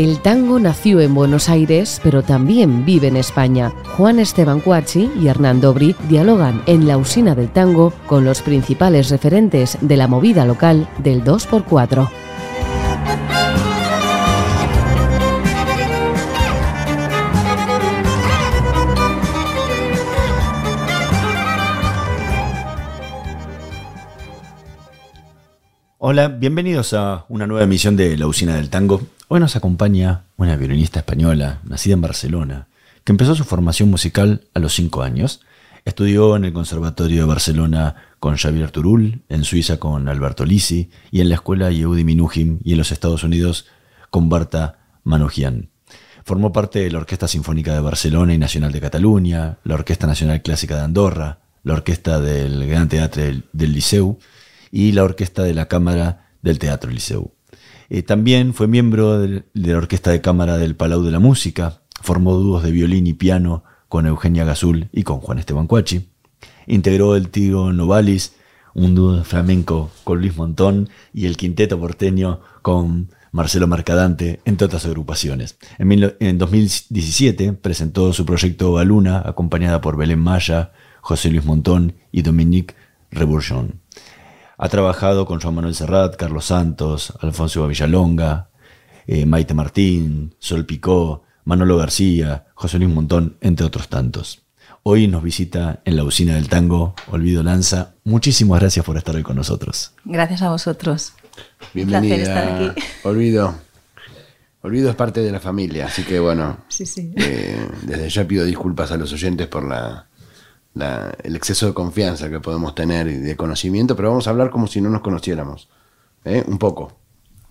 El tango nació en Buenos Aires, pero también vive en España. Juan Esteban Cuachi y Hernán Dobri dialogan en la usina del tango con los principales referentes de la movida local del 2x4. Hola, bienvenidos a una nueva emisión de La Usina del Tango. Hoy nos acompaña una violinista española, nacida en Barcelona, que empezó su formación musical a los 5 años. Estudió en el Conservatorio de Barcelona con Xavier Turul, en Suiza con Alberto Lisi y en la escuela Yehudi Minujín y en los Estados Unidos con Barta Manujian. Formó parte de la Orquesta Sinfónica de Barcelona y Nacional de Cataluña, la Orquesta Nacional Clásica de Andorra, la Orquesta del Gran Teatro del Liceu y la Orquesta de la Cámara del Teatro Liceu. Eh, también fue miembro de, la Orquesta de Cámara del Palau de la Música, formó dúos de violín y piano con Eugenia Gazul y con Juan Esteban Cuachi. Integró el Tiro Novalis, un dúo flamenco con Luis Montón y el Quinteto Porteño con Marcelo Mercadante, entre otras agrupaciones. En, en 2017 presentó su proyecto Baluna, acompañada por Belén Maya, José Luis Montón y Dominique Rebourgeon. Ha trabajado con Juan Manuel Serrat, Carlos Santos, Alfonso Villalonga, eh, Maite Martín, Sol Picó, Manolo García, José Luis Montón, entre otros tantos. Hoy nos visita en la usina del tango Olvido Lanza. Muchísimas gracias por estar hoy con nosotros. Gracias a vosotros. Bienvenida. Un estar aquí. Olvido. Olvido es parte de la familia, así que bueno. Sí, sí. Eh, desde ya pido disculpas a los oyentes por la, el exceso de confianza que podemos tener y de conocimiento, pero vamos a hablar como si no nos conociéramos. ¿eh? Un poco.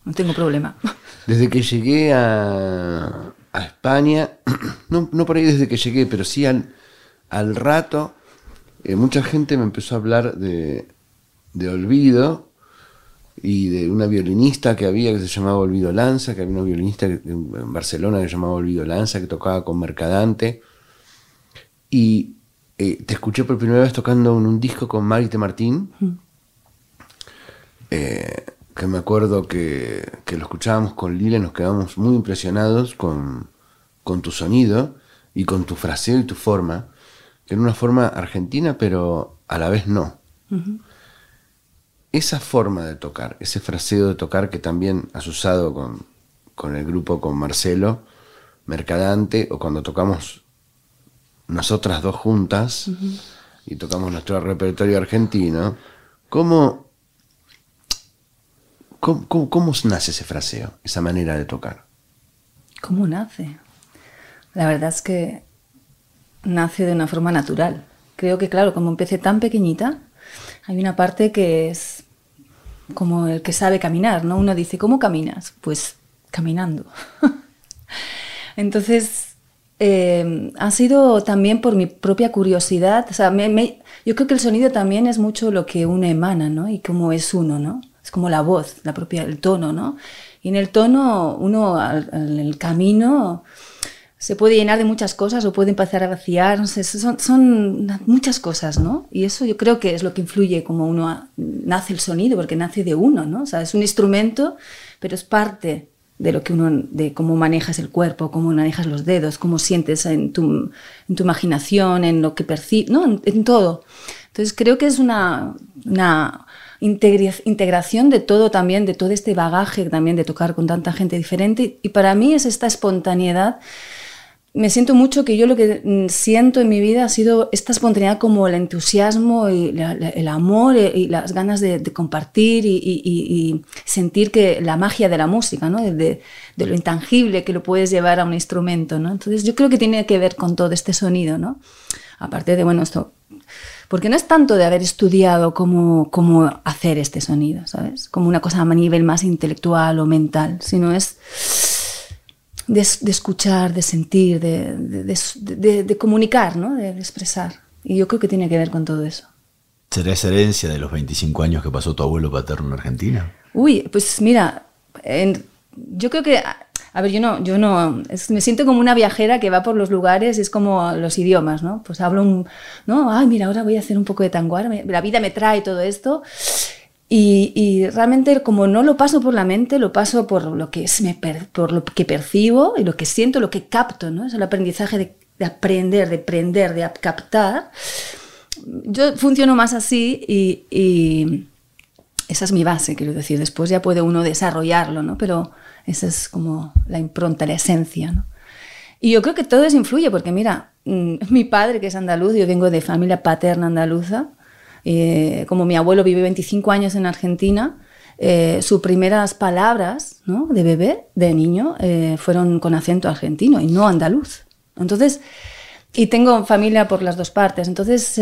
No tengo problema. Desde que llegué a, España, no, por ahí desde que llegué, pero sí al, al rato, eh, mucha gente me empezó a hablar de, de Olvido y de una violinista que había que se llamaba Olvido Lanza, que había una violinista en Barcelona que se llamaba Olvido Lanza, que tocaba con Mercadante. Y eh, te escuché por primera vez tocando en un disco con Marite Martín, eh, que me acuerdo que, lo escuchábamos con Lila y nos quedamos muy impresionados con, tu sonido y con tu fraseo y tu forma, que era una forma argentina, pero a la vez no. Esa forma de tocar, ese fraseo de tocar que también has usado con, con el grupo, con Marcelo, Mercadante, o cuando tocamos nosotras dos juntas y tocamos nuestro repertorio argentino, ¿cómo, cómo, nace ese fraseo, esa manera de tocar? ¿Cómo nace? La verdad es que nace de una forma natural. Creo que, claro, como empecé tan pequeñita, hay una parte que es como el que sabe caminar, ¿no? Uno dice, ¿cómo caminas? Pues caminando. Entonces, eh, ha sido también por mi propia curiosidad. O sea, yo creo que el sonido también es mucho lo que uno emana, ¿no? Y cómo es uno, ¿no? Es como la voz, la propia, el tono, ¿no? Y en el tono, uno, en el camino, se puede llenar de muchas cosas o puede empezar a vaciar, no sé, son, son, muchas cosas, ¿no? Y eso yo creo que es lo que influye como uno nace el sonido, porque nace de uno, ¿no? O sea, es un instrumento, pero es parte de lo que uno, de cómo manejas el cuerpo, cómo manejas los dedos, cómo sientes en tu, en tu imaginación, en lo que percibes, ¿no? En, todo. Entonces creo que es una, una integración de todo también, de todo este bagaje también de tocar con tanta gente diferente. Y para mí es esta espontaneidad me siento mucho que yo lo que mm, siento en mi vida ha sido esta espontaneidad como el entusiasmo y el amor y las ganas de, compartir y, sentir que la magia de la música, ¿no? de, lo intangible que lo puedes llevar a un instrumento. ¿no? Entonces yo creo que tiene que ver con todo este sonido. ¿no? Aparte de, bueno, esto... Porque no es tanto de haber estudiado cómo, cómo hacer este sonido, ¿sabes? Como una cosa a nivel más intelectual o mental, sino es de, escuchar, de sentir, de, comunicar, ¿no? de, expresar. Y yo creo que tiene que ver con todo eso. ¿Será esa herencia de los 25 años que pasó tu abuelo paterno en Argentina? Uy, pues mira, yo creo que, a ver, yo no, yo no, me siento como una viajera que va por los lugares, es como los idiomas, ¿no? Pues hablo un, no, ay, mira, ahora voy a hacer un poco de tango, la vida me trae todo esto Y, realmente como no lo paso por la mente, lo paso por lo que, es, me por lo que percibo y lo que siento, lo que capto, ¿no? Es el aprendizaje de, de aprender, de aprender, de captar. Yo funciono más así y, y, esa es mi base, quiero decir. Después ya puede uno desarrollarlo, ¿no? Pero esa es como la impronta, la esencia, ¿no? Y yo creo que todo eso influye, porque mira, mm, mi padre que es andaluz, yo vengo de familia paterna andaluza, eh, como mi abuelo vive 25 años en Argentina, eh, sus primeras palabras ¿no? de bebé, de niño, eh, fueron con acento argentino y no andaluz. Entonces, y tengo familia por las dos partes, entonces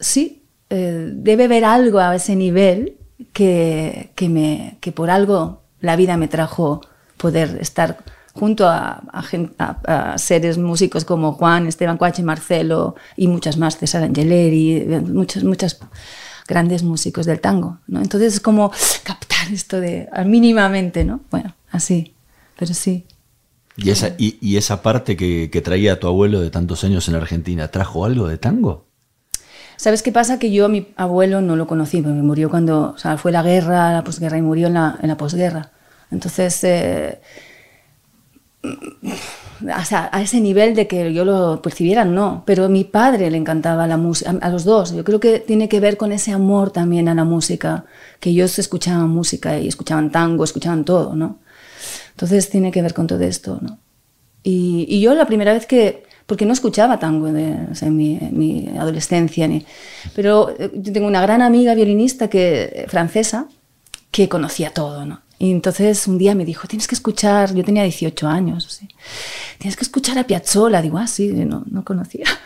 sí, debe haber algo a ese nivel que, que, me, que por algo la vida me trajo poder estar junto a, seres músicos como Juan, Esteban Cuache, Marcelo y muchas más, César Angeleri, muchos, muchos grandes músicos del tango. ¿no? Entonces es como captar esto de mínimamente, ¿no? Bueno, así, pero sí. ¿Y esa, y, esa parte que, que, traía tu abuelo de tantos años en Argentina, trajo algo de tango? ¿Sabes qué pasa? Que yo a mi abuelo no lo conocí, porque murió cuando o sea, fue la guerra, la posguerra, y murió en la, en la posguerra. Entonces, eh, a ese nivel de que yo lo percibiera, no. Pero a mi padre le encantaba la música, a los dos. Yo creo que tiene que ver con ese amor también a la música, que ellos escuchaban música y escuchaban tango, escuchaban todo, ¿no? Entonces tiene que ver con todo esto, ¿no? Y, yo la primera vez que, porque no escuchaba tango en, mi, adolescencia, ni, pero eh, tengo una gran amiga violinista que, francesa que conocía todo, ¿no? Y entonces un día me dijo, tienes que escuchar, yo tenía 18 años, así, tienes que escuchar a Piazzolla. Digo, ah, sí, no, no conocía.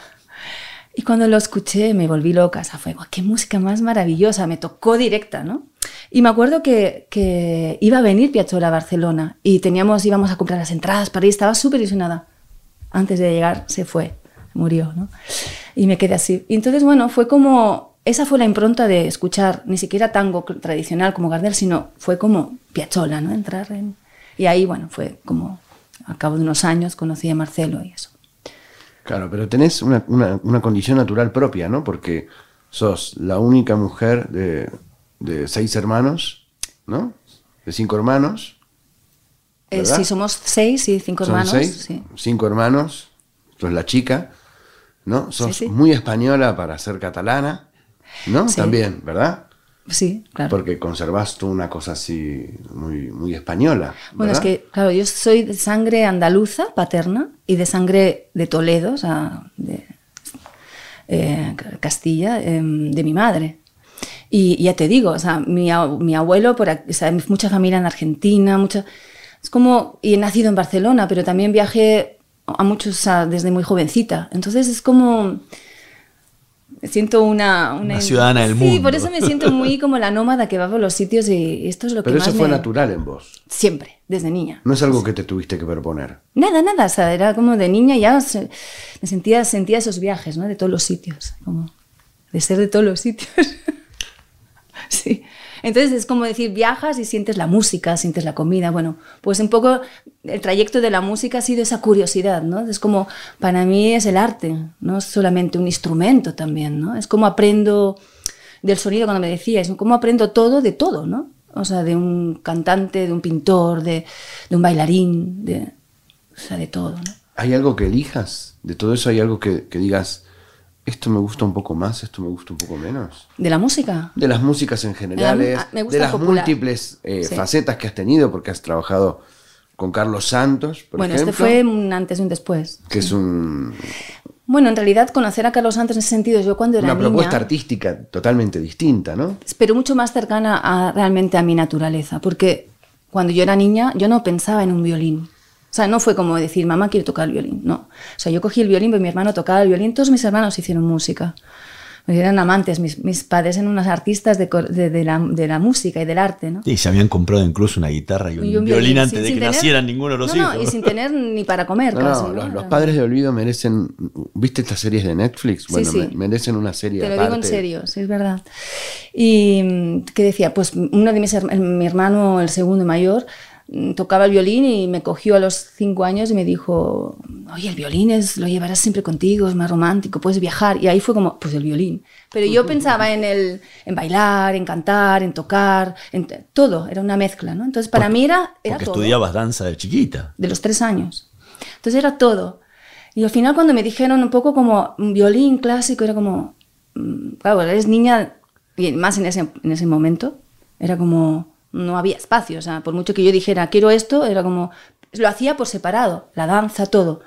Y cuando lo escuché me volví loca, o sea, fue, qué música más maravillosa, me tocó directa, ¿no? Y me acuerdo que, que iba a venir Piazzolla a Barcelona y teníamos, íbamos a comprar las entradas para ir, estaba súper ilusionada. Antes de llegar se fue, murió, ¿no? Y me quedé así. Y entonces, bueno, fue como esa fue la impronta de escuchar ni siquiera tango tradicional como Gardel, sino fue como Piazzolla, ¿no? Entrar en... Y ahí, bueno, fue como, a cabo de unos años conocí a Marcelo y eso. Claro, pero tenés una, condición natural propia, ¿no? Porque sos la única mujer de, seis hermanos, ¿no? De cinco hermanos. Eh, sí, somos seis y cinco hermanos. Seis, Cinco hermanos, sos la chica, ¿no? Sos muy española para ser catalana. ¿No? También, ¿verdad? Sí, claro. Porque conservas tú una cosa así muy, muy española. Bueno, es que, claro, yo soy de sangre andaluza, paterna, y de sangre de Toledo, o sea, de eh, Castilla, em, de mi madre. Y, ya te digo, o sea, mi, mi abuelo, por, o sea, mucha familia en Argentina, mucha... Es como, y he nacido en Barcelona, pero también viajé a muchos desde muy jovencita. Entonces es como me siento una, una, ciudadana del mundo. Sí, por eso me siento muy como la nómada que va por los sitios y esto es lo que más Pero eso fue natural en vos. Siempre, desde niña. No es algo que te tuviste que proponer. Nada, nada, o sea, era como de niña ya me sentía, sentía esos viajes, ¿no? De todos los sitios, como de ser de todos los sitios. sí. Entonces es como decir, viajas y sientes la música, sientes la comida. Bueno, pues un poco el trayecto de la música ha sido esa curiosidad, ¿no? Es como, para mí es el arte, no es solamente un instrumento también, ¿no? Es como aprendo del sonido cuando me decías, como aprendo todo de todo, ¿no? O sea, de un cantante, de un pintor, de, un bailarín, de, o sea, de todo, ¿no? ¿Hay algo que elijas? ¿De todo eso hay algo que digas, esto me gusta un poco más, esto me gusta un poco menos. ¿De la música? De las músicas en general, de las múltiples eh, facetas que has tenido, porque has trabajado con Carlos Santos, por bueno, este fue un antes y un después. Que es un... Bueno, en realidad conocer a Carlos Santos en ese sentido, yo cuando era Una propuesta artística totalmente distinta, ¿no? Pero mucho más cercana a, realmente a mi naturaleza, porque cuando yo era niña yo no pensaba en un violín. O sea, no fue como decir, mamá, quiero tocar el violín. No. O sea, yo cogí el violín, pero mi hermano tocaba el violín, todos mis hermanos hicieron música. Eran amantes, mis, mis padres eran unos artistas de, de, la, de, la, música y del arte, ¿no? Y se habían comprado incluso una guitarra y un, violín, antes de que nacieran ninguno de los hijos. No, y sin tener ni para comer. No, los, padres de olvido merecen, ¿viste estas series de Netflix? Bueno, merecen una serie Te lo digo en serio, sí, es verdad. Y, ¿qué decía? Pues uno de mis mi hermano, el segundo mayor, tocaba el violín y me cogió a los cinco años y me dijo, oye, el violín es, lo llevarás siempre contigo, es más romántico, puedes viajar. Y ahí fue como, pues el violín. Pero yo pensaba en, el, en bailar, en cantar, en tocar, en todo, era una mezcla, ¿no? Entonces para mí era, era Porque todo. estudiabas danza de chiquita. De los tres años. Entonces era todo. Y al final cuando me dijeron un poco como un violín clásico, era como, mm, claro, eres niña, más en ese, en ese momento, era como, no había espacio, o sea, por mucho que yo dijera, quiero esto, era como, lo hacía por separado, la danza, todo.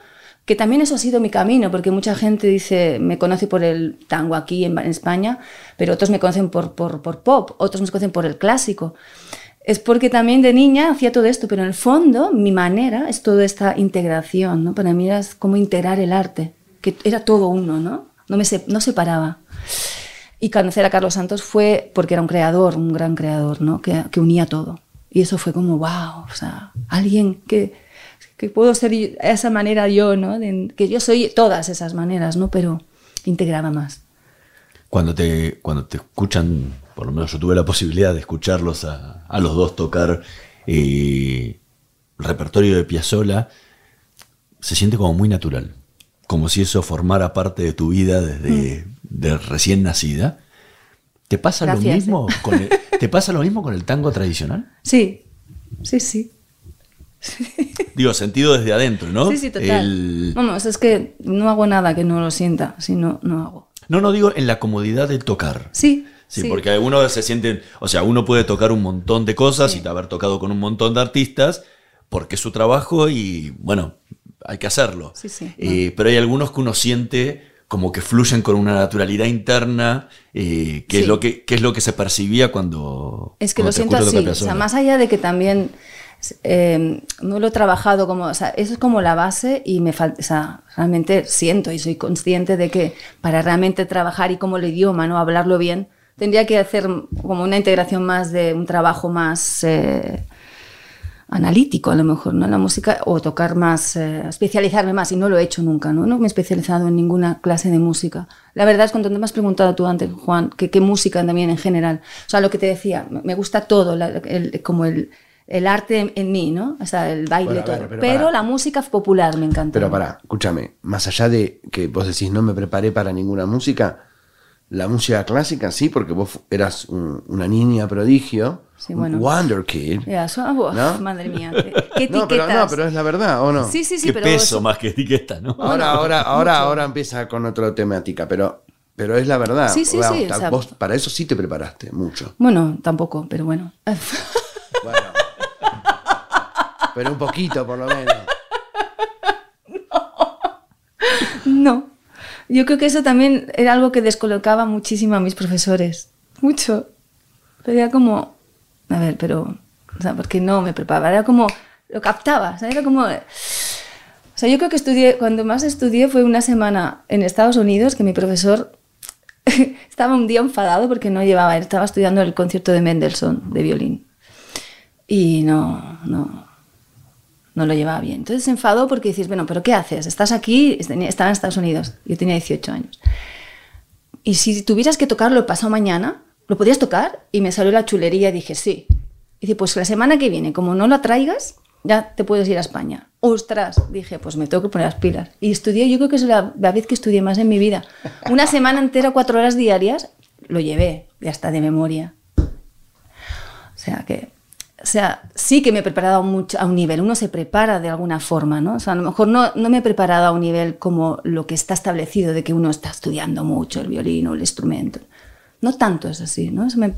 Que también eso ha sido mi camino, porque mucha gente dice, me conoce por el tango aquí en, España, pero otros me conocen por, por, por pop, otros me conocen por el clásico es porque también de niña hacía todo esto, pero en el fondo mi manera es toda esta integración, ¿no? Para mí era como integrar el arte, que era todo uno, ¿no? No me se, no separaba. Y conocer a Carlos Santos fue porque era un creador, un gran creador, ¿no? Que, que unía todo. Y eso fue como, wow, o sea, alguien que, que puedo ser esa manera yo, ¿no? De, que yo soy todas esas maneras, ¿no? Pero integraba más. Cuando te, cuando te escuchan, por lo menos yo tuve la posibilidad de escucharlos a, a los dos tocar eh, el repertorio de Piazzolla, se siente como muy natural. Como si eso formara parte de tu vida desde de recién nacida. ¿Te pasa, Gracias, lo mismo con el, ¿Te pasa lo mismo con el tango tradicional? Sí, sí, sí. Digo, sentido desde adentro, ¿no? Sí, sí, total. El- Vamos, es que no hago nada que no lo sienta, si no, no hago. No, no digo en la comodidad de tocar. Sí, Sí, sí. porque uno se siente, o sea, uno puede tocar un montón de cosas Sí. y haber tocado con un montón de artistas porque es su trabajo y bueno, hay que hacerlo. Sí, sí. Eh, pero hay algunos que uno siente como que fluyen con una naturalidad interna, eh, que, es lo que, que es lo que se percibía cuando... Es que cuando lo siento así. O sea, Piazzolla. más allá de que también eh, no lo he trabajado como. O sea, eso es como la base y me falta. O sea, realmente siento y soy consciente de que para realmente trabajar y como el idioma, ¿no? Hablarlo bien, tendría que hacer como una integración más de un trabajo más. eh, analítico a lo mejor, ¿no? La música, o tocar más, eh, especializarme más, y no lo he hecho nunca, ¿no? No me he especializado en ninguna clase de música. La verdad es cuando me has preguntado tú antes, Juan, que qué música también en general. O sea, lo que te decía, me gusta todo, la- el- como el, el arte en, mí, ¿no? O sea, el baile, Bueno, a ver, todo. pero la música popular me encanta. Pero pará, escúchame, más allá de que vos decís no me preparé para ninguna música, la música clásica sí, porque vos eras un- una niña prodigio, Sí, un bueno. Wonder Kid. So- uf, ¿No? Madre mía, qué, qué No, pero, no, etiquetas. pero es la verdad, ¿o no? Sí, sí, sí, Qué pero peso más que etiqueta, ¿no? Ahora, ahora, ahora, ahora empieza con otra temática, pero, pero es la verdad. Sí, sí, Vamos, sí, ta- o sea- vos para eso sí te preparaste mucho. Bueno, tampoco, pero bueno. Bueno. pero un poquito, por lo menos. No. Yo creo que eso también era algo que descolocaba muchísimo a mis profesores. Mucho. Pero era como, a ver, pero, o sea, porque no me preparaba, era como, lo captaba, sea, era como... O sea, yo creo que estudié, cuando más estudié fue una semana en Estados Unidos que mi profesor estaba un día enfadado porque no llevaba, estaba estudiando el concierto de Mendelssohn de violín. Y no, no, no lo llevaba bien. Entonces se enfadó porque dices, bueno, pero ¿qué haces? Estás aquí, estaba en Estados Unidos, yo tenía 18 años. Y si tuvieras que tocarlo el pasado mañana, ¿lo podrías tocar? Y me salió la chulería y dije, sí. Y dice, pues la semana que viene, como no lo traigas, ya te puedes ir a España. Ostras, dije, pues me tengo que poner las pilas. Y estudié, yo creo que es la, la vez que estudié más en mi vida. Una semana entera, cuatro horas diarias, lo llevé, ya está de memoria. O sea que, o sea, sí que me he preparado mucho, a un nivel, uno se prepara de alguna forma, ¿no? O sea, a lo mejor no, no me he preparado a un nivel como lo que está establecido de que uno está estudiando mucho el violín o el instrumento. No tanto es así, ¿no? Me-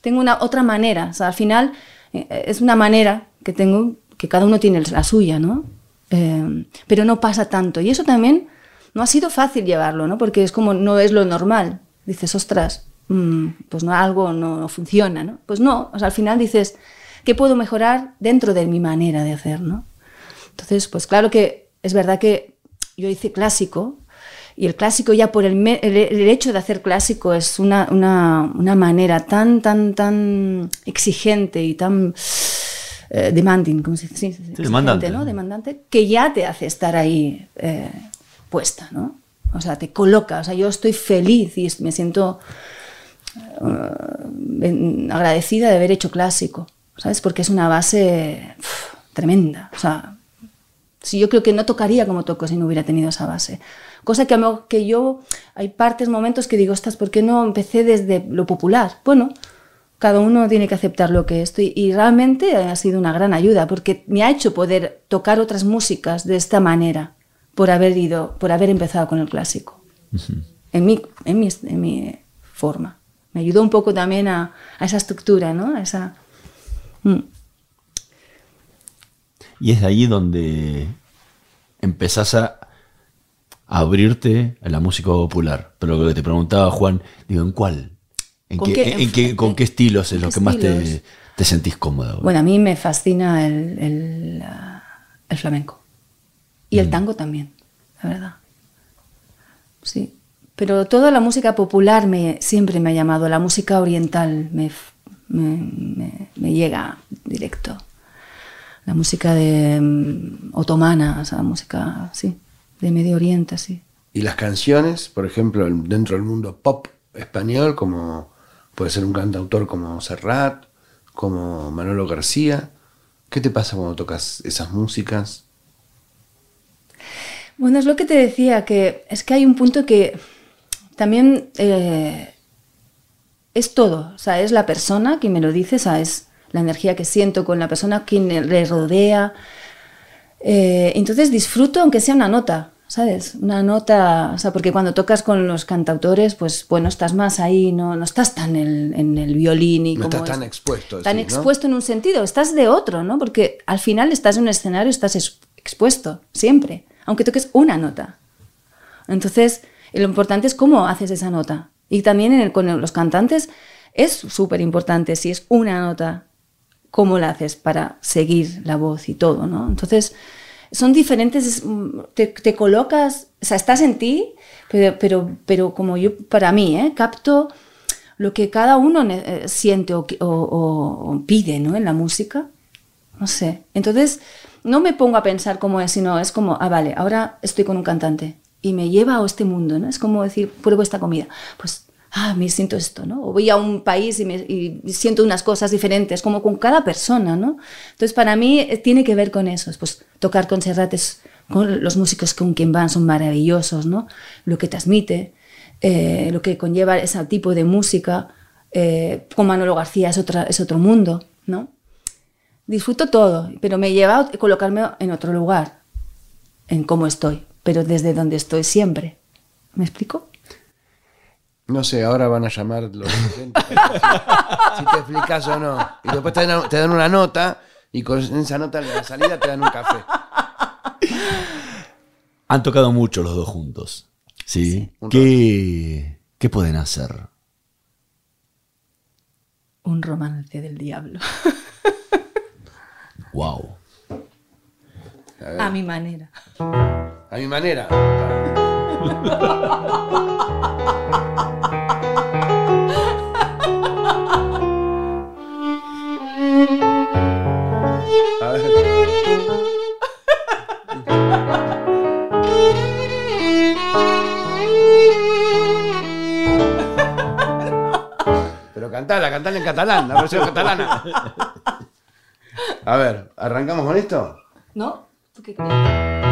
tengo una otra manera, o al final eh, es una manera que tengo, que cada uno tiene la suya, ¿no? Eh, pero no pasa tanto. Y eso también no ha sido fácil llevarlo, ¿no? Porque es como, no es lo normal. Dices, ostras, mm, pues no, algo no, no funciona, ¿no? Pues no, al final dices, ¿qué puedo mejorar dentro de mi manera de hacer, ¿no? Entonces, pues claro que es verdad que yo hice clásico y el clásico ya por el, el- el hecho de hacer clásico es una, una, una manera tan, tan, tan exigente y tan eh, demanding, ¿cómo se dice? Sí, sí, sí, demandante. ¿no? Demandante, que ya te hace estar ahí eh, puesta, ¿no? O sea, te coloca, o sea, yo estoy feliz y me siento eh, agradecida de haber hecho clásico. ¿sabes? Porque es una base uf, tremenda. O sea, si yo creo que no tocaría como toco si no hubiera tenido esa base. Cosa que, que yo, hay partes, momentos que digo, ¿por qué no empecé desde lo popular? Bueno, cada uno tiene que aceptar lo que es. Y, y realmente ha sido una gran ayuda, porque me ha hecho poder tocar otras músicas de esta manera, por haber ido, por haber empezado con el clásico. en, mi, en, mi, en mi forma. Me ayudó un poco también a, a esa estructura, ¿no? A esa... Mm. Y es ahí donde empezás a abrirte a la música popular. Pero lo que te preguntaba Juan, digo, ¿en cuál? ¿En ¿Con qué, qué- en qué- ¿Con qué estilos es ¿En lo que más te, te sentís cómoda? Bueno, a mí me fascina el, el, el flamenco. Y el tango también, la verdad. Sí. Pero toda la música popular me, siempre me ha llamado. La música oriental me, me, me- me llega directo. La música de mm, otomana, o sea, música, sí, de Medio Oriente, sí. Y las canciones, por ejemplo, dentro del mundo pop español, como puede ser un cantautor como Serrat, como Manolo García. ¿Qué te pasa cuando tocas esas músicas? Bueno, es lo que te decía, que es que hay un punto que también eh, es todo, o sea, es la persona quien me lo dice, o sea, es la energía que siento con la persona quien le rodea. Eh, entonces disfruto aunque sea una nota, ¿sabes? Una nota, o sea, porque cuando tocas con los cantautores, pues bueno, estás más ahí, no, no estás tan en, en el violín y No como estás tan es- expuesto, Tan decís, ¿no? expuesto en un sentido, estás de otro, ¿no? Porque al final estás en un escenario, estás ex- expuesto, siempre, aunque toques una nota. Entonces, lo importante es cómo haces esa nota. Y también en el- con los cantantes es súper importante si es una nota, cómo la haces para seguir la voz y todo, ¿no? Entonces, son diferentes, es, mm, te, colocas, o sea, estás en ti, pero, pero, pero como yo, para mí, ¿eh? capto lo que cada uno eh, siente o- o- o pide, ¿no? En la música. No sé. Entonces, no me pongo a pensar cómo es, sino es como, ah, vale, ahora estoy con un cantante y me lleva a este mundo, ¿no? Es como decir, pruebo esta comida. Pues, ah, me siento esto, ¿no? O voy a un país y, me, siento unas cosas diferentes, como con cada persona, ¿no? Entonces, para mí eh, tiene que ver con eso. Pues tocar con Serrat es- con los músicos con quien van son maravillosos, ¿no? Lo que transmite, eh, lo que conlleva ese tipo de música. eh, con Manolo García es, otra, es otro mundo, ¿no? disfruto todo, pero me lleva a colocarme en otro lugar, en cómo estoy, pero desde donde estoy siempre. ¿Me explico? No sé, ahora van a llamar los docentes si te explicas o no. Y después te dan, te dan una nota y con esa nota en la salida te dan un café. Han tocado mucho los dos juntos. ¿Sí? ¿Qué, ¿Qué pueden hacer? Un romance del diablo. Wow. A mi manera. A mi manera. cantala, cantala en catalán, la versión catalana. A ver, ¿arrancamos con esto? ¿No? ¿Tú qué crees?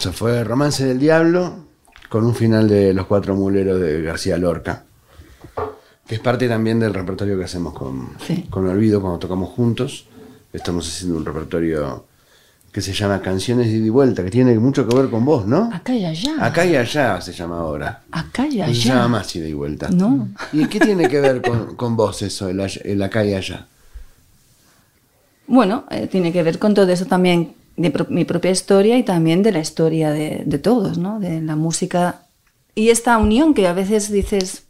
Eso fue Romance del Diablo, con un final de Los Cuatro Muleros de García Lorca, que es parte también del repertorio que hacemos con, Sí. con Olvido cuando tocamos juntos. Estamos haciendo un repertorio que se llama Canciones de ida y vuelta, que tiene mucho que ver con vos, ¿no? Acá y allá. Acá y allá se llama ahora. Acá y No se allá. llama más ida y vuelta. No. ¿Y qué tiene que ver con, con vos eso, el acá y allá? Bueno, eh, tiene que ver con todo eso también de pro- mi propia historia y también de la historia de, de todos, ¿no? De la música y esta unión que a veces dices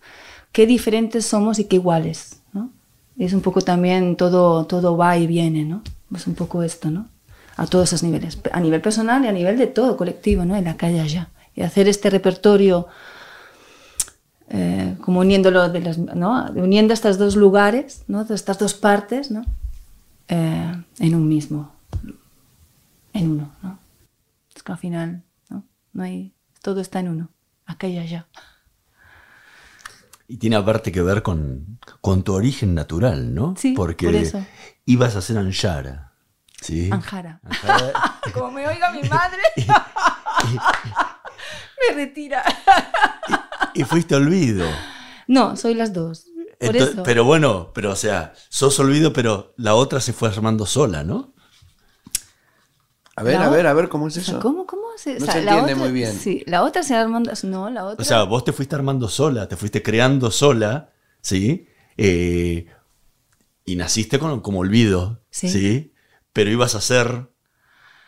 qué diferentes somos y qué iguales, ¿no? Es un poco también todo todo va y viene, ¿no? Es un poco esto, ¿no? A todos esos niveles, a nivel personal y a nivel de todo colectivo, ¿no? En la calle allá y hacer este repertorio eh, como uniéndolo de las, ¿no? uniendo estos dos lugares, ¿no? Estas dos partes, ¿no? Eh, en un mismo, en uno, ¿no? Es que al final, ¿no? No hay, todo está en uno, acá y allá. Y tiene aparte que ver con, con tu origen natural, ¿no? Sí, Porque por eso. ibas a ser Anjara. ¿sí? Anjara. Anjara. Como me oiga mi madre, me retira. y fuiste olvido. No, soy las dos. Por Ento- eso. Pero bueno, pero o sea, sos olvido, pero la otra se fue armando sola, ¿no? A ver, La a ver, a ver, ¿cómo es O sea, eso? ¿Cómo, cómo se, No o sea, se la entiende otra- muy bien. Sí, la otra se armando, no, la otra. O sea, vos te fuiste armando sola, te fuiste creando sola, ¿sí? Eh, y naciste con, como olvido, Sí. ¿sí? Pero ibas a ser,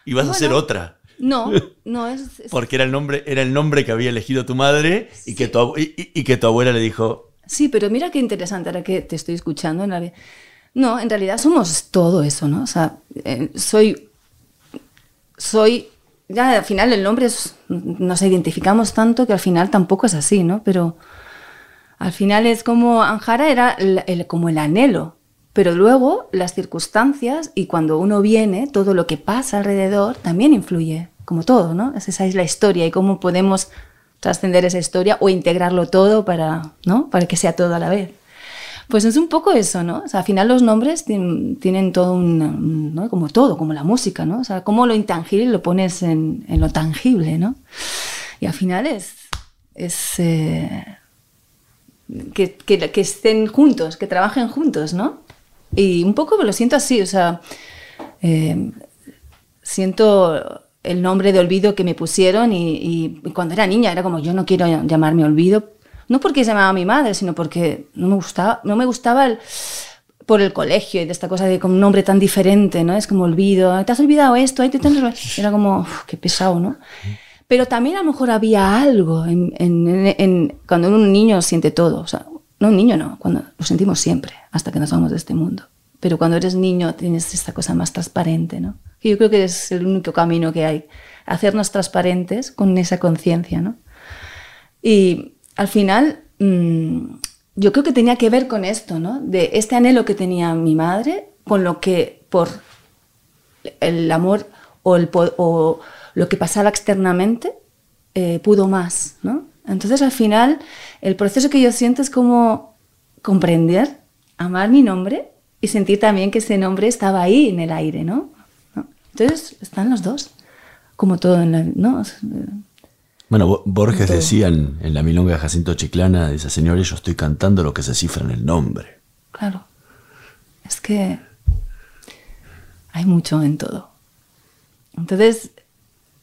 ibas a ser otra. no, no es, es- Porque era el nombre, era el nombre que había elegido tu madre y, que tu, abu- y, y- y que tu abuela le dijo, Sí, pero mira qué interesante ahora que te estoy escuchando. En la... vi- No, en realidad somos todo eso, ¿no? O sea, eh, soy. Soy. Ya al final el nombre es, nos identificamos tanto que al final tampoco es así, ¿no? Pero al final es como Anjara era el- como el anhelo, pero luego las circunstancias y cuando uno viene, todo lo que pasa alrededor también influye, como todo, ¿no? Esa es la historia y cómo podemos trascender esa historia o integrarlo todo para, ¿no? Para que sea todo a la vez. Pues es un poco eso, ¿no? O sea, al final los nombres tien- tienen todo un, ¿no? Como todo, como la música, ¿no? O sea, cómo lo intangible lo pones en, en lo tangible, ¿no? Y al final es, es eh, que, que, que estén juntos, que trabajen juntos, ¿no? Y un poco lo siento así, o sea, eh, siento el nombre de olvido que me pusieron y, y cuando era niña era como yo no quiero llamarme olvido, no porque se llamaba mi madre, sino porque no me gustaba, no me gustaba el, por el colegio y de esta cosa de con un nombre tan diferente, ¿no? Es como olvido, te has olvidado esto, te- te- era como, uf, qué pesado, ¿no? Pero también a lo mejor había algo en- cuando un niño siente todo, o sea, no un niño no, cuando lo sentimos siempre, hasta que nos vamos de este mundo. Pero cuando eres niño tienes esta cosa más transparente, ¿no? Y yo creo que es el único camino que hay, hacernos transparentes con esa conciencia, ¿no? Y al final, mm, yo creo que tenía que ver con esto, ¿no? De este anhelo que tenía mi madre, con lo que por el amor o, el, o lo que pasaba externamente eh, pudo más, ¿no? Entonces al final el proceso que yo siento es como comprender, amar mi nombre y sentir también que ese nombre estaba ahí en el aire, ¿no? ¿No? Entonces están los dos, como todo en la... ¿no? Bueno, Bo- Borges decía en, en la milonga de Jacinto Chiclana, dice, señores, yo estoy cantando lo que se cifra en el nombre. Claro. Es que hay mucho en todo. Entonces,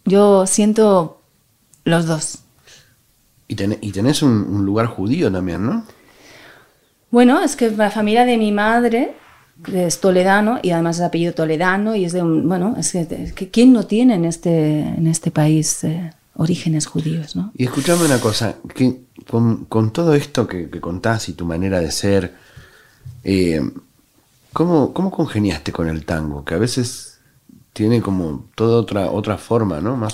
yo siento los dos. Y, ten- y tenés un, un lugar judío también, ¿no? Bueno, es que la familia de mi madre es toledano y además es apellido toledano y es de un, bueno, es que, es que ¿quién no tiene en este, en este país eh, orígenes judíos, no? Y escuchame una cosa, que con, con todo esto que, que contás y tu manera de ser, eh, ¿cómo, ¿cómo congeniaste con el tango? Que a veces tiene como toda otra, otra forma, ¿no? Más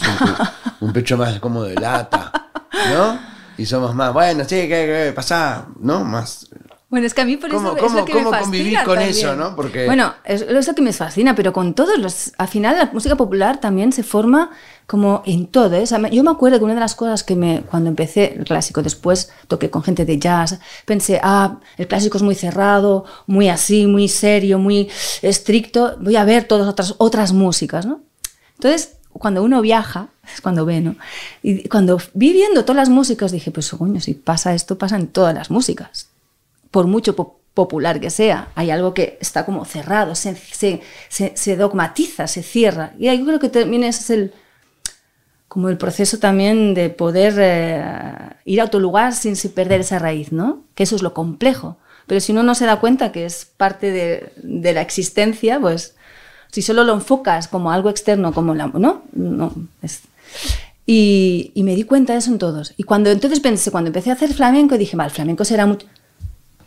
un pecho más como de lata, ¿no? Y somos más, bueno, sí, que, que pasá, ¿no? Más... Bueno, es que a mí por ¿Cómo- eso es cómo- lo que cómo me fascina con también. eso, no? Porque- Bueno, es, es lo que me fascina, pero con todos los... Al final la música popular también se forma como en todo. ¿eh? O sea, yo me acuerdo que una de las cosas que me... Cuando empecé el clásico, después toqué con gente de jazz, pensé, ah, el clásico es muy cerrado, muy así, muy serio, muy estricto, voy a ver todas otras, otras músicas, ¿no? Entonces, cuando uno viaja, es cuando ve, ¿no? Y cuando vi viendo todas las músicas dije, pues coño, si pasa esto, pasa en todas las músicas. Por mucho popular que sea, hay algo que está como cerrado, se, dogmatiza, se cierra. Y ahí creo que también es el, como el proceso también de poder eh, ir a otro lugar sin, sin, perder esa raíz, ¿no? Que eso es lo complejo. Pero si uno no se da cuenta que es parte de, la existencia, pues si solo lo enfocas como algo externo, como la... No, no. Y, me di cuenta de eso en todos. Y cuando entonces pensé, cuando empecé a hacer flamenco, dije, mal, el flamenco será mucho...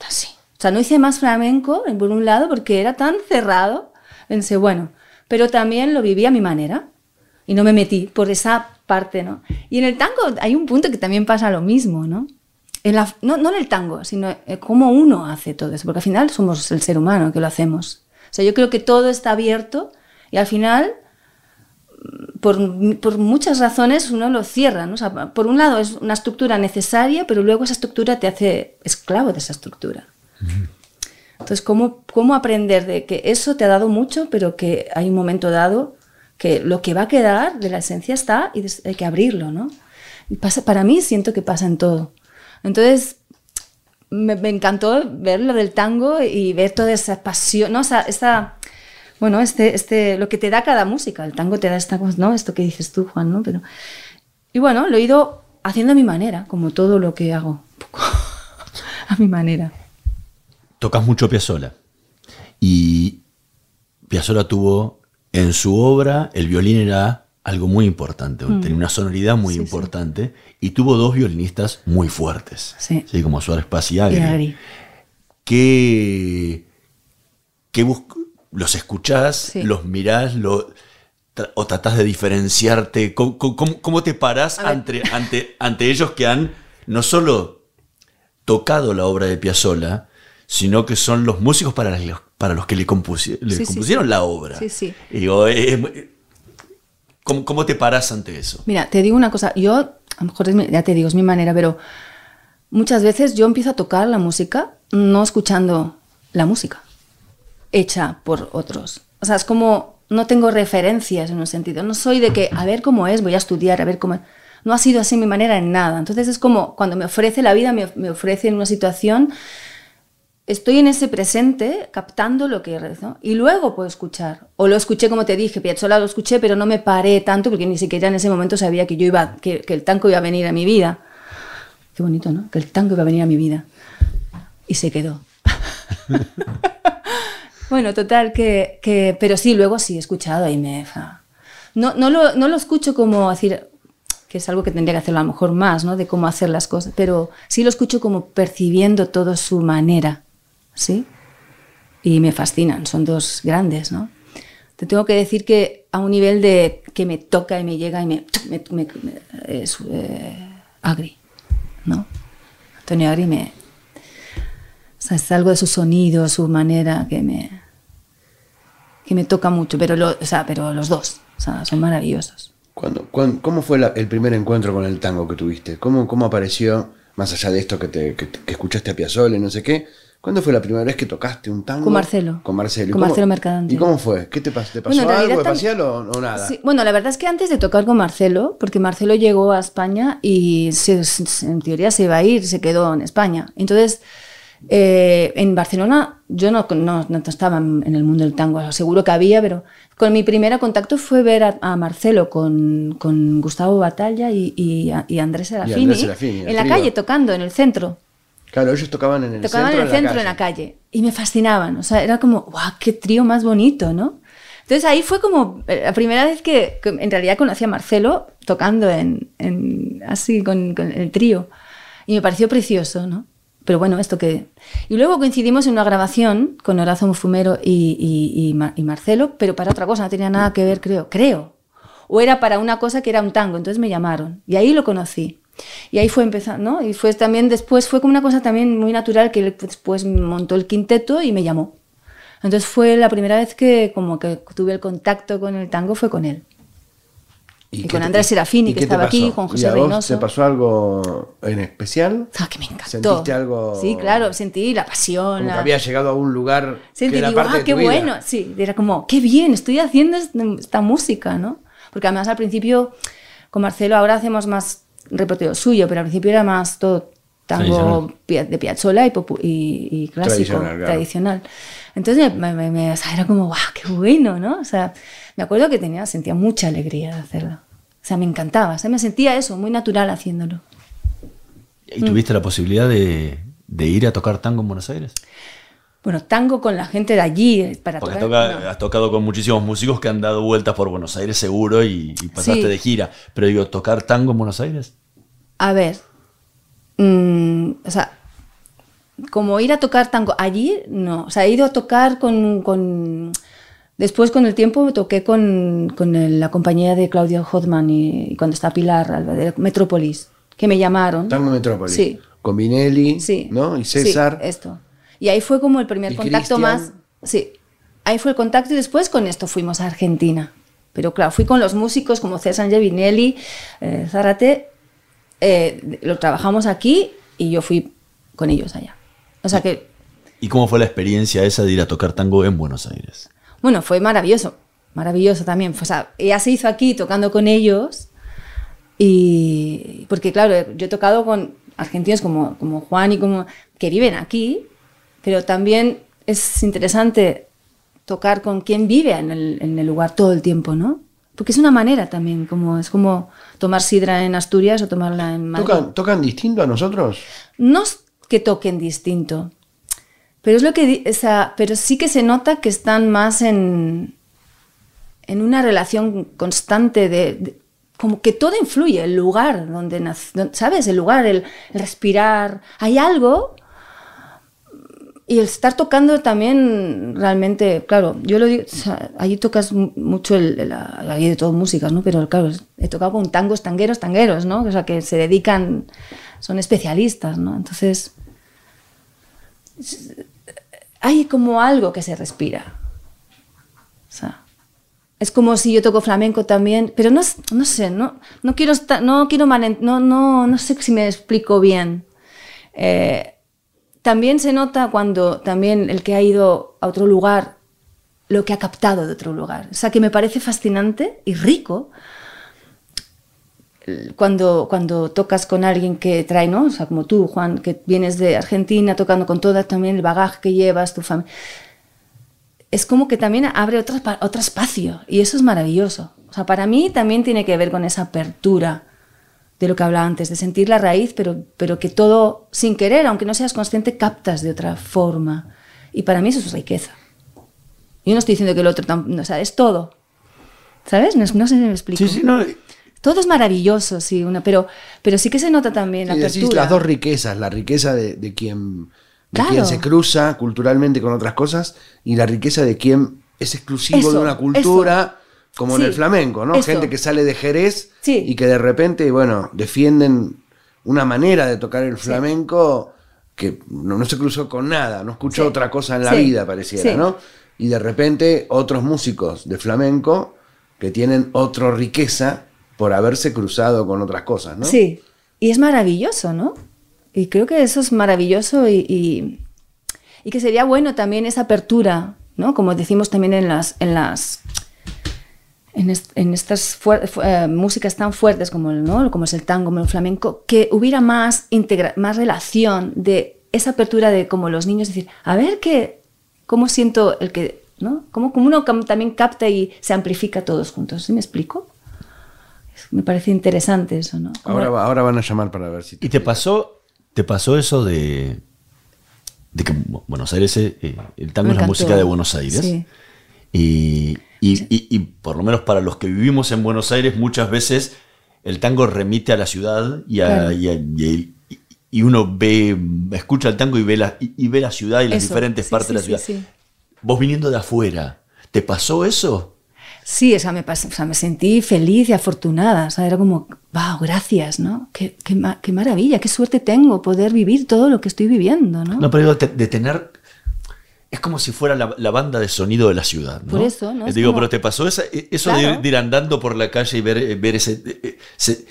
Así. O sea, no hice más flamenco, por un lado, porque era tan cerrado. Pensé, bueno, pero también lo viví a mi manera. Y no me metí por esa parte, ¿no? Y en el tango hay un punto que también pasa lo mismo, ¿no? En la, no, no en el tango, sino cómo uno hace todo eso, porque al final somos el ser humano que lo hacemos. O sea, yo creo que todo está abierto y al final por, por, muchas razones uno lo cierra. ¿no? O sea, por un lado es una estructura necesaria, pero luego esa estructura te hace esclavo de esa estructura. Entonces, ¿cómo, ¿cómo aprender de que eso te ha dado mucho, pero que hay un momento dado que lo que va a quedar de la esencia está y hay que abrirlo, ¿no? Y pasa, para mí siento que pasa en todo. Entonces, me, me encantó ver lo del tango y ver toda esa pasión, ¿no? O sea, esa bueno, este, este, lo que te da cada música. El tango te da esta cosa, ¿no? Esto que dices tú, Juan, ¿no? Pero, y bueno, lo he ido haciendo a mi manera, como todo lo que hago, a mi manera. Tocas mucho Piazzolla. Y Piazzolla tuvo en su obra, el violín era algo muy importante, mm. tenía una sonoridad muy importante y tuvo dos violinistas muy fuertes, sí. como Suárez Paz y Agri. ¿Qué, qué, los escuchás, los mirás, lo, o tratás de diferenciarte? ¿Cómo, te parás ante, ante, ante ellos que han no solo tocado la obra de Piazzolla, sino que son los músicos para los, para los que le, compusieron la obra? Sí, sí. ¿cómo, te parás ante eso? Mira, te digo una cosa, yo, a lo mejor ya te digo, es mi manera, pero muchas veces yo empiezo a tocar la música no escuchando la música hecha por otros. O sea, es como, no tengo referencias en un sentido. No soy de que, a ver cómo es, voy a estudiar, a ver cómo No ha sido así mi manera en nada. Entonces es como cuando me ofrece la vida, me, ofrece en una situación, estoy en ese presente captando lo que rezo y luego puedo escuchar. O lo escuché como te dije, Piazzolla lo escuché, pero no me paré tanto porque ni siquiera en ese momento sabía que yo iba, que, que el tango iba a venir a mi vida. Qué bonito, ¿no? Que el tango iba a venir a mi vida. Y se quedó. Bueno, total, que, que, pero sí, luego sí he escuchado y me... No, no, lo, no lo escucho como decir, que es algo que tendría que hacerlo a lo mejor más, ¿no? De cómo hacer las cosas, pero sí lo escucho como percibiendo todo su manera, ¿sí? Y me fascinan, son dos grandes, ¿no? Te tengo que decir que a un nivel de que me toca y me llega y me... es eh, Agri, ¿no? Antonio Agri me, sea, es algo de su sonido, su manera que me, que me toca mucho, pero, lo, o sea, pero los dos, o sea, son maravillosos. ¿Cuándo, cómo fue el primer encuentro con el tango que tuviste? ¿Cómo, cómo apareció, más allá de esto que, te, que, escuchaste a Piazzolla y no sé qué? ¿Cuándo fue la primera vez que tocaste un tango? Con Marcelo. Con Marcelo. Con Marcelo Mercadante. ¿Y cómo fue? ¿Qué te, pasó? ¿Te pasó algo espacial o, nada? Sí, bueno, la verdad es que antes de tocar con Marcelo, porque Marcelo llegó a España y en teoría se iba a ir, se quedó en España. Entonces eh, en Barcelona yo no, no, no, estaba en el mundo del tango, seguro que había, pero con mi primer contacto fue ver a, Marcelo con, con, Gustavo Batalla y, y, Andrés Serafini, en la calle tocando, en el centro. Claro, ellos tocaban en el tocaban centro. en el centro, en la calle. Y me fascinaban, o sea, era como, ¡guau, qué trío más bonito, ¿no? Entonces ahí fue como eh, la primera vez que, en realidad conocí a Marcelo tocando en, en así con, con el trío. Y me pareció precioso, ¿no? Pero bueno, esto que... Y luego coincidimos en una grabación con Horacio Mufumero y, y, Marcelo, pero para otra cosa, no tenía nada que ver, creo, creo. O era para una cosa que era un tango, entonces me llamaron. Y ahí lo conocí. Y ahí fue empezando, ¿no? Y fue también después, fue como una cosa también muy natural que después montó el quinteto y me llamó. Entonces fue la primera vez que como que tuve el contacto con el tango, fue con él. Y, con Andrés Serafini, que estaba aquí, con José Reynoso. ¿Te pasó algo en especial? Ah, que me encantó. ¿Sentiste algo? Sí, claro, sentí la pasión. Como que había llegado a un lugar Sentí, que era digo, parte ah, qué bueno. Sí, era como, qué bien, estoy haciendo esta música, ¿no? Porque además al principio, con Marcelo ahora hacemos más repertorio suyo, pero al principio era más todo tango de Piazzolla y, y, y clásico, tradicional, tradicional. Entonces me, me, me, era como, wow, qué bueno, ¿no? O sea, me acuerdo que tenía, sentía mucha alegría de hacerlo. O sea, me encantaba, o sea, me sentía eso, muy natural haciéndolo. ¿Y tuviste la posibilidad de, de, ir a tocar tango en Buenos Aires? Bueno, tango con la gente de allí eh, para Porque tocar. has tocado con muchísimos músicos que han dado vueltas por Buenos Aires seguro y, pasaste de gira. Pero digo, ¿tocar tango en Buenos Aires? A ver, mmm, o sea, como ir a tocar tango allí, no. O sea, he ido a tocar con... con después, con el tiempo, toqué con, con la compañía de Claudio Hodman y, cuando está Pilar, de Metrópolis, que me llamaron. Tango Metrópolis. Sí. Con Vinelli, sí. ¿no? Y César. Sí, esto. Y ahí fue como el primer contacto más. Sí. Ahí fue el contacto y después con esto fuimos a Argentina. Pero claro, fui con los músicos como César Vinelli, eh, Zárate. Eh, lo trabajamos aquí y yo fui con ellos allá. O sea que... ¿Y cómo fue la experiencia esa de ir a tocar tango en Buenos Aires? Bueno, fue maravilloso, maravilloso también. O sea, ya se hizo aquí tocando con ellos y... Porque claro, yo he tocado con argentinos como, como Juan y como... que viven aquí, pero también es interesante tocar con quien vive en el, en el lugar todo el tiempo, ¿no? Porque es una manera también, como es como tomar sidra en Asturias o tomarla en Madrid. ¿Tocan, ¿Tocan distinto a nosotros? No que toquen distinto. Pero es lo que esa, pero sí que se nota que están más en, en una relación constante de, como que todo influye, el lugar donde nace, ¿sabes? El lugar, el, respirar. Hay algo. Y el estar tocando también realmente, claro, yo lo digo, allí tocas mucho el, de todo música, ¿no? Pero claro, he tocado con tangos, tangueros, tangueros, ¿no? O sea, que se dedican, son especialistas, ¿no? Entonces, hay como algo que se respira. O sea, es como si yo toco flamenco también, pero no, sé, no, no quiero no quiero no, no, no sé si me explico bien. Eh, también se nota cuando también el que ha ido a otro lugar, lo que ha captado de otro lugar. O sea, que me parece fascinante y rico cuando, cuando tocas con alguien que trae, ¿no? O sea, como tú, Juan, que vienes de Argentina tocando con todo también el bagaje que llevas, tu familia. Es como que también abre otro, otro espacio y eso es maravilloso. O sea, para mí también tiene que ver con esa apertura de lo que hablaba antes, de sentir la raíz, pero, pero que todo sin querer, aunque no seas consciente, captas de otra forma. Y para mí eso es riqueza. Yo no estoy diciendo que el otro, o sea, es todo. ¿Sabes? No, sé si me explico. Sí, sí, no, todo es maravilloso, sí, una, pero, pero sí que se nota también la apertura. las dos riquezas, la riqueza de, quien, quien se cruza culturalmente con otras cosas y la riqueza de quien es exclusivo de una cultura, como en el flamenco, ¿no? Gente que sale de Jerez y que de repente, bueno, defienden una manera de tocar el flamenco que no, se cruzó con nada, no escuchó otra cosa en la vida, pareciera, ¿no? Y de repente otros músicos de flamenco que tienen otra riqueza por haberse cruzado con otras cosas, ¿no? Sí, y es maravilloso, ¿no? Y creo que eso es maravilloso y, que sería bueno también esa apertura, ¿no? Como decimos también en las... En las en, estas eh, músicas tan fuertes como, ¿no? como es el tango, como el flamenco, que hubiera más, integra más relación de esa apertura de como los niños decir, a ver qué, cómo siento el que, ¿no? Como, como uno también capta y se amplifica todos juntos. ¿Sí me explico? Me parece interesante eso, ¿no? Ahora, ahora van a llamar para ver si... ¿Y te pasó, te pasó eso de, de que Buenos Aires, eh, el tango es la música de Buenos Aires? Sí. Y, y, por lo menos para los que vivimos en Buenos Aires, muchas veces el tango remite a la ciudad y, y, uno ve, escucha el tango y ve la, y, ve la ciudad y las diferentes partes de la ciudad. Vos viniendo de afuera, ¿te pasó eso? Sí, o sea, me, o sea, me sentí feliz y afortunada. O sea, era como, wow, gracias, ¿no? Qué, qué, qué, maravilla, qué suerte tengo poder vivir todo lo que estoy viviendo, ¿no? No, pero de, tener. Es como si fuera la, banda de sonido de la ciudad, ¿no? Por eso, ¿no? Es digo, pero ¿te pasó esa, e, eso de, ir, andando por la calle y ver, eh, ver ese, eh, eh,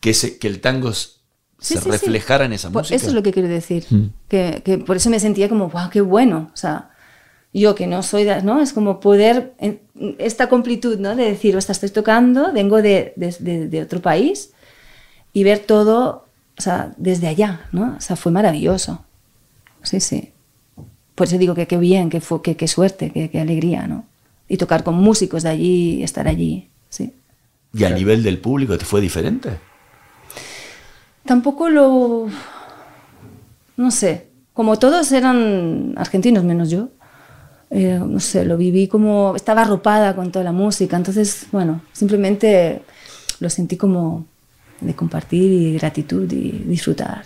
que, ese, que el tango se reflejara en esa música? Eso es lo que quiero decir. Mm. Que, que, por eso me sentía como, wow, qué bueno. O sea, yo que no soy, ¿no? Es como poder, en- esta completud, ¿no? De decir, ostras, estoy tocando, vengo de, de- de- de otro país y ver todo, o sea, desde allá, ¿no? O sea, fue maravilloso. Sí, sí. Por eso digo que qué bien, que fue, qué suerte, qué alegría, ¿no? Y tocar con músicos de allí, estar allí, sí. ¿Y a nivel del público te fue diferente? Tampoco lo... No sé, como todos eran argentinos menos yo, eh, no sé, lo viví como... Estaba arropada con toda la música, entonces, bueno, simplemente lo sentí como de compartir y gratitud y disfrutar.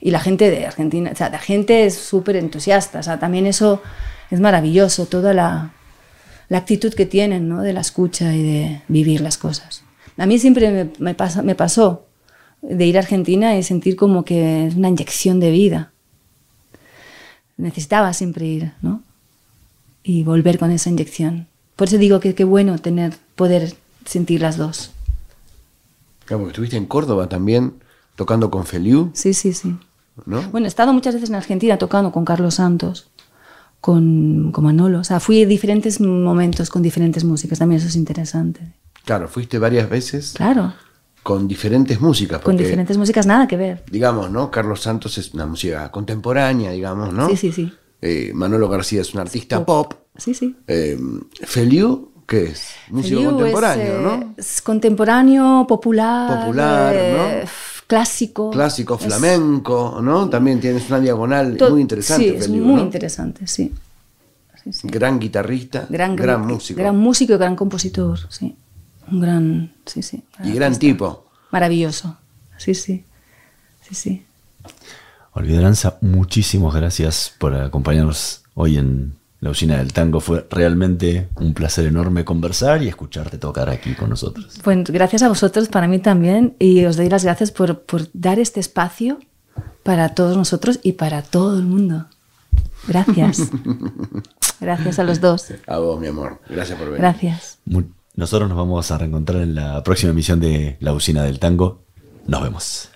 Y la gente de Argentina, o sea, la gente es súper entusiasta, o sea, también eso es maravilloso, toda la, la actitud que tienen, ¿no? De la escucha y de vivir las cosas. A mí siempre me, me pasa, me pasó de ir a Argentina y sentir como que es una inyección de vida. Necesitaba siempre ir, ¿no? Y volver con esa inyección. Por eso digo que qué bueno tener, poder sentir las dos. Claro, porque estuviste en Córdoba también tocando con Feliu, Sí, sí, sí. ¿no? Bueno, he estado muchas veces en Argentina tocando con Carlos Santos, con, con Manolo. O sea, fui a diferentes momentos con diferentes músicas. También eso es interesante. Claro, fuiste varias veces Claro, con diferentes músicas. con porque, diferentes músicas nada que ver. Digamos, ¿no? Carlos Santos es una música contemporánea, digamos, ¿no? Sí, sí, sí. Eh, Manolo García es un artista pop. Sí, sí. Eh, Feliu, ¿qué es? Músico Feliu contemporáneo, es, eh, ¿no? Es contemporáneo, popular. Popular, eh, ¿no? Clásico. Clásico, Es flamenco, ¿no? También tienes una diagonal muy interesante, Sí, es Feliu, muy ¿no? interesante, sí. Sí, sí. Gran guitarrista, gran, Gran, músico. Gran músico y gran compositor, sí. Un gran, sí, sí. y gran tipo. Maravilloso. Sí, sí. Sí, sí. Olvidaranza, muchísimas gracias por acompañarnos hoy en la usina del tango. Fue realmente un placer enorme conversar y escucharte tocar aquí con nosotros. Pues gracias a vosotros, para mí también, y os doy las gracias por, por dar este espacio para todos nosotros y para todo el mundo. Gracias. gracias a los dos. A vos, mi amor. Gracias por venir. Gracias. Nosotros nos vamos a reencontrar en la próxima emisión de La usina del tango. Nos vemos.